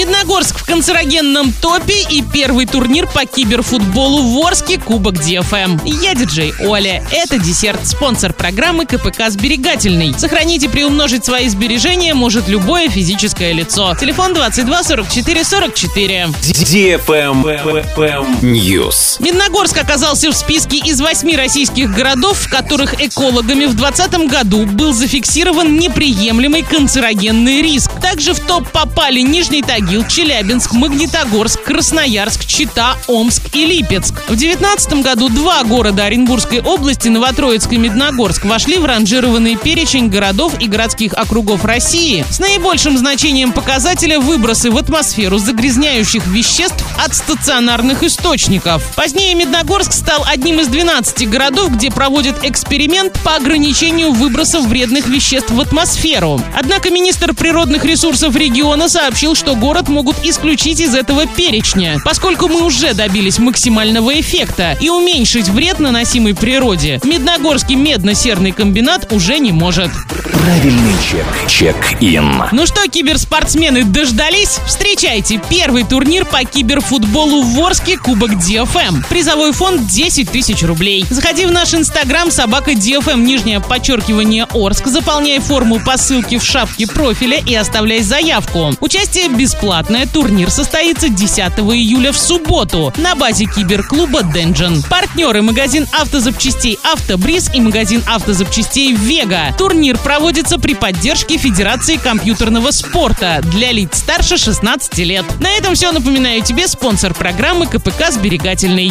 Медногорск в канцерогенном топе и первый турнир по киберфутболу в Орске Кубок ДФМ. Я диджей Оля. Это десерт, спонсор программы КПК «Сберегательный». Сохранить и приумножить свои сбережения может любое физическое лицо. Телефон 22 44 44. News. Медногорск оказался в списке из восьми российских городов, в которых экологами в 2020 году был зафиксирован неприемлемый канцерогенный риск. Также в топ попали Нижний Тагил, Челябинск, Магнитогорск, Красноярск, Чита, Омск и Липецк. В 2019 году два города Оренбургской области, Новотроицк и Медногорск, вошли в ранжированный перечень городов и городских округов России с наибольшим значением показателя выбросы в атмосферу загрязняющих веществ от стационарных источников. Позднее Медногорск стал одним из 12 городов, где проводят эксперимент по ограничению выбросов вредных веществ в атмосферу. Однако министр природных ресурсов региона сообщил, что город могут исключить из этого перечня, поскольку мы уже добились максимального эффекта и уменьшить вред, наносимый природе. Медногорский медно-серный комбинат уже не может. Правильный чек. Чек-ин. Ну что, киберспортсмены, дождались? Встречайте первый турнир по киберфутболу в Орске Кубок DFM. Призовой фонд 10 тысяч рублей. Заходи в наш инстаграм собака DFM нижнее подчеркивание Орск, заполняй форму по ссылке в шапке профиля и оставляй заявку. Участие бесплатное. Турнир состоится 10 июля в субботу на базе киберклуба Денджин. Партнеры магазин автозапчастей Автобриз и магазин автозапчастей Вега. Турнир проводится при поддержке Федерации компьютерного спорта для лиц старше 16 лет. На этом все. Напоминаю тебе спонсор программы КПК «Сберегательный».